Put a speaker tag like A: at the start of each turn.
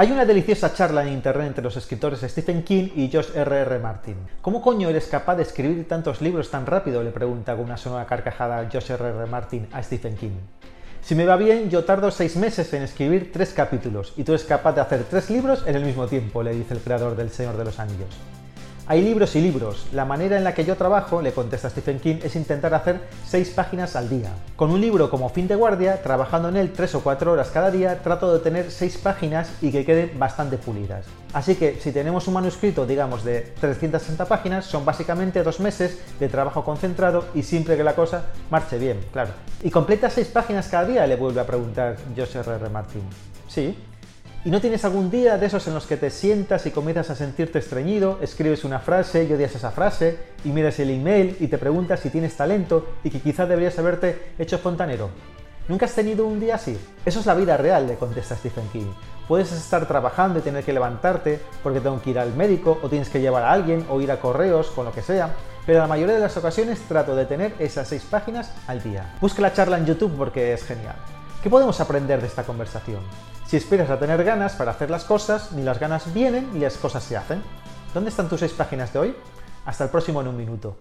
A: Hay una deliciosa charla en internet entre los escritores Stephen King y Josh R.R. R. Martin. ¿Cómo coño eres capaz de escribir tantos libros tan rápido? le pregunta con una sonora carcajada Josh R.R. R. Martin a Stephen King. Si me va bien, yo tardo seis meses en escribir tres capítulos y tú eres capaz de hacer tres libros en el mismo tiempo, le dice el creador del Señor de los Anillos. Hay libros y libros. La manera en la que yo trabajo, le contesta Stephen King, es intentar hacer seis páginas al día. Con un libro como Fin de Guardia, trabajando en él tres o cuatro horas cada día, trato de tener seis páginas y que queden bastante pulidas. Así que si tenemos un manuscrito, digamos, de 360 páginas, son básicamente dos meses de trabajo concentrado y siempre que la cosa marche bien, claro. ¿Y completa seis páginas cada día? le vuelve a preguntar José R. R. Martin. Sí, ¿Y no tienes algún día de esos en los que te sientas y comienzas a sentirte estreñido, escribes una frase y odias esa frase, y miras el email y te preguntas si tienes talento y que quizás deberías haberte hecho fontanero? ¿Nunca has tenido un día así? Eso es la vida real, le contesta Stephen King. Puedes estar trabajando y tener que levantarte porque tengo que ir al médico o tienes que llevar a alguien o ir a correos con lo que sea, pero la mayoría de las ocasiones trato de tener esas seis páginas al día. Busca la charla en YouTube porque es genial. ¿Qué podemos aprender de esta conversación? Si esperas a tener ganas para hacer las cosas, ni las ganas vienen ni las cosas se hacen. ¿Dónde están tus seis páginas de hoy? Hasta el próximo en un minuto.